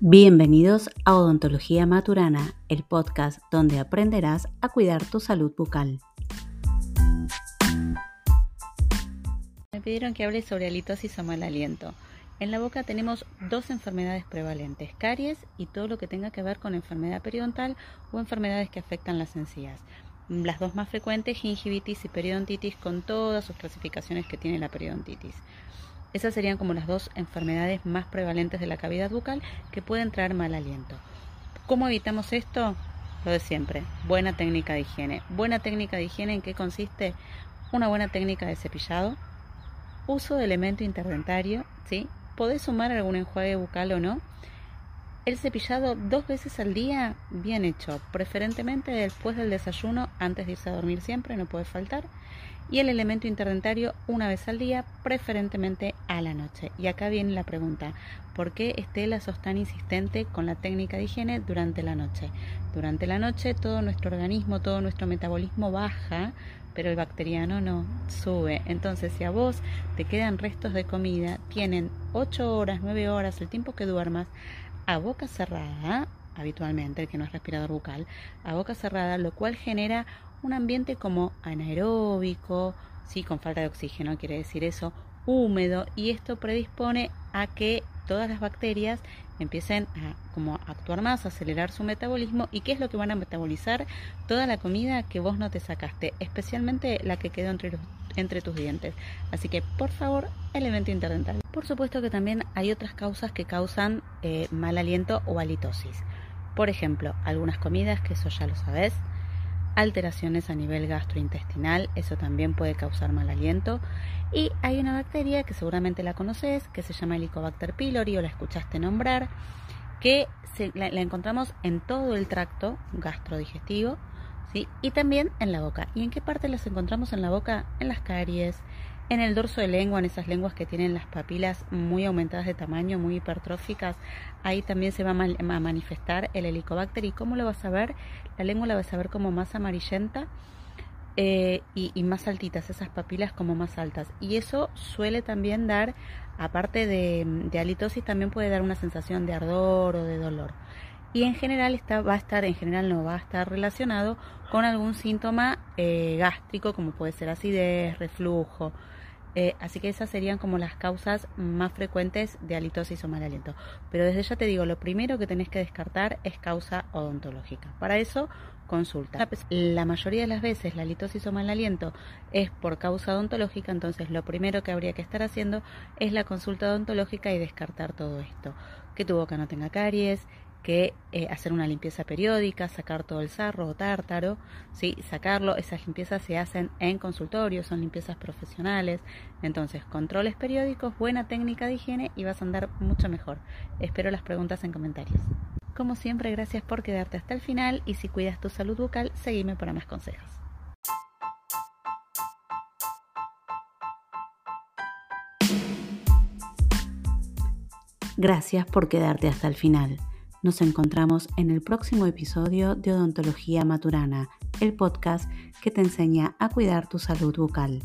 Bienvenidos a Odontología Maturana, el podcast donde aprenderás a cuidar tu salud bucal. Me pidieron que hable sobre halitosis o mal aliento. En la boca tenemos dos enfermedades prevalentes, caries y todo lo que tenga que ver con enfermedad periodontal o enfermedades que afectan las encías. Las dos más frecuentes, gingivitis y periodontitis, con todas sus clasificaciones que tiene la periodontitis. Esas serían como las dos enfermedades más prevalentes de la cavidad bucal que pueden traer mal aliento. ¿Cómo evitamos esto? Lo de siempre, buena técnica de higiene. Buena técnica de higiene en qué consiste? Una buena técnica de cepillado, uso de elemento interdentario, ¿sí? Podés sumar algún enjuague bucal o no. El cepillado dos veces al día, bien hecho, preferentemente después del desayuno, antes de irse a dormir siempre, no puede faltar y el elemento interdentario una vez al día, preferentemente a la noche. Y acá viene la pregunta, ¿por qué Estela sos tan insistente con la técnica de higiene durante la noche? Durante la noche todo nuestro organismo, todo nuestro metabolismo baja, pero el bacteriano no sube. Entonces, si a vos te quedan restos de comida, tienen 8 horas, 9 horas, el tiempo que duermas, a boca cerrada, habitualmente, el que no es respirador bucal, a boca cerrada, lo cual genera un ambiente como anaeróbico, sí, con falta de oxígeno, quiere decir eso, húmedo, y esto predispone a que todas las bacterias empiecen a como actuar más, a acelerar su metabolismo. ¿Y qué es lo que van a metabolizar? Toda la comida que vos no te sacaste, especialmente la que quedó entre, entre tus dientes. Así que, por favor, elemento interdental. Por supuesto que también hay otras causas que causan eh, mal aliento o halitosis. Por ejemplo, algunas comidas, que eso ya lo sabes, alteraciones a nivel gastrointestinal, eso también puede causar mal aliento. Y hay una bacteria que seguramente la conoces, que se llama Helicobacter pylori o la escuchaste nombrar, que la, encontramos en todo el tracto gastrodigestivo ¿sí? y también en la boca. ¿Y en qué parte las encontramos en la boca? En las caries, en el dorso de lengua, en esas lenguas que tienen las papilas muy aumentadas de tamaño, muy hipertróficas, ahí también se va a manifestar el helicobacter. ¿Y cómo lo vas a ver? La lengua la vas a ver como más amarillenta eh, y, más altitas, esas papilas como más altas. Y eso suele también dar, aparte de, de halitosis, también puede dar una sensación de ardor o de dolor y en general va a estar, en general no va a estar relacionado con algún síntoma eh, gástrico como puede ser acidez, reflujo, eh, así que esas serían como las causas más frecuentes de halitosis o mal aliento. Pero desde ya te digo, lo primero que tenés que descartar es causa odontológica. Para eso, consulta. La mayoría de las veces la halitosis o mal aliento es por causa odontológica, entonces lo primero que habría que estar haciendo es la consulta odontológica y descartar todo esto. Que tu boca no tenga caries, que eh, hacer una limpieza periódica, sacar todo el sarro o tártaro, ¿sí? sacarlo, esas limpiezas se hacen en consultorio, son limpiezas profesionales, entonces controles periódicos, buena técnica de higiene y vas a andar mucho mejor. Espero las preguntas en comentarios. Como siempre, gracias por quedarte hasta el final y si cuidas tu salud bucal, seguime para más consejos. Gracias por quedarte hasta el final. Nos encontramos en el próximo episodio de Odontología Maturana, el podcast que te enseña a cuidar tu salud bucal.